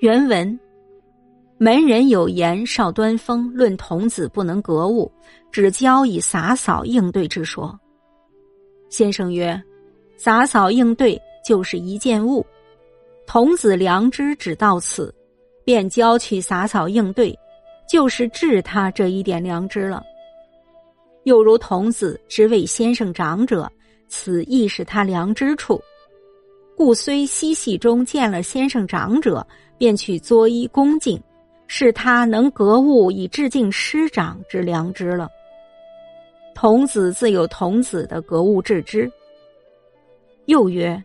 原文：门人有言，少端风论童子不能格物，只教以洒扫应对之说。先生曰：“洒扫应对就是一件物，童子良知只到此，便教去洒扫应对，就是治他这一点良知了。又如童子之为先生长者，此亦是他良知处。”故虽嬉戏中见了先生长者，便去作揖恭敬，是他能格物以致敬师长之良知了。童子自有童子的格物致知。又曰：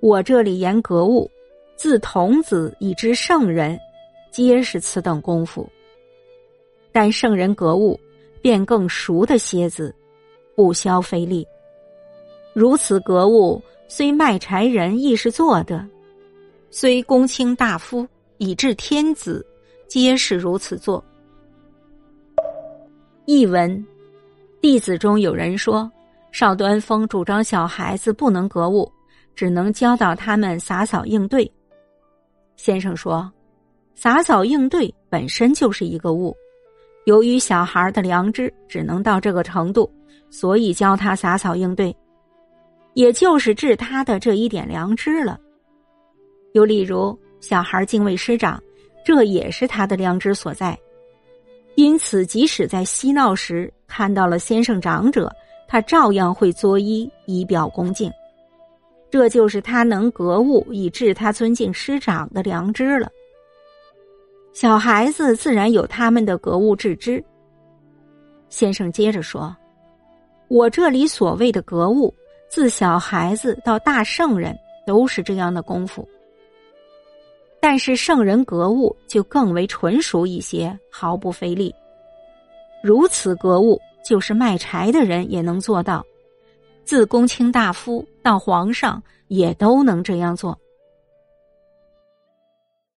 我这里言格物，自童子以知圣人，皆是此等功夫。但圣人格物，便更熟的蝎子，不消费力。如此格物。虽卖柴人亦是做的，虽公卿大夫以至天子，皆是如此做。译文：弟子中有人说，邵端峰主张小孩子不能格物，只能教导他们洒扫应对。先生说，洒扫应对本身就是一个物，由于小孩的良知只能到这个程度，所以教他洒扫应对。也就是治他的这一点良知了。又例如，小孩敬畏师长，这也是他的良知所在。因此，即使在嬉闹时看到了先生长者，他照样会作揖以表恭敬。这就是他能格物以致他尊敬师长的良知了。小孩子自然有他们的格物致知。先生接着说：“我这里所谓的格物。”自小孩子到大圣人都是这样的功夫，但是圣人格物就更为纯熟一些，毫不费力。如此格物，就是卖柴的人也能做到，自公卿大夫到皇上也都能这样做。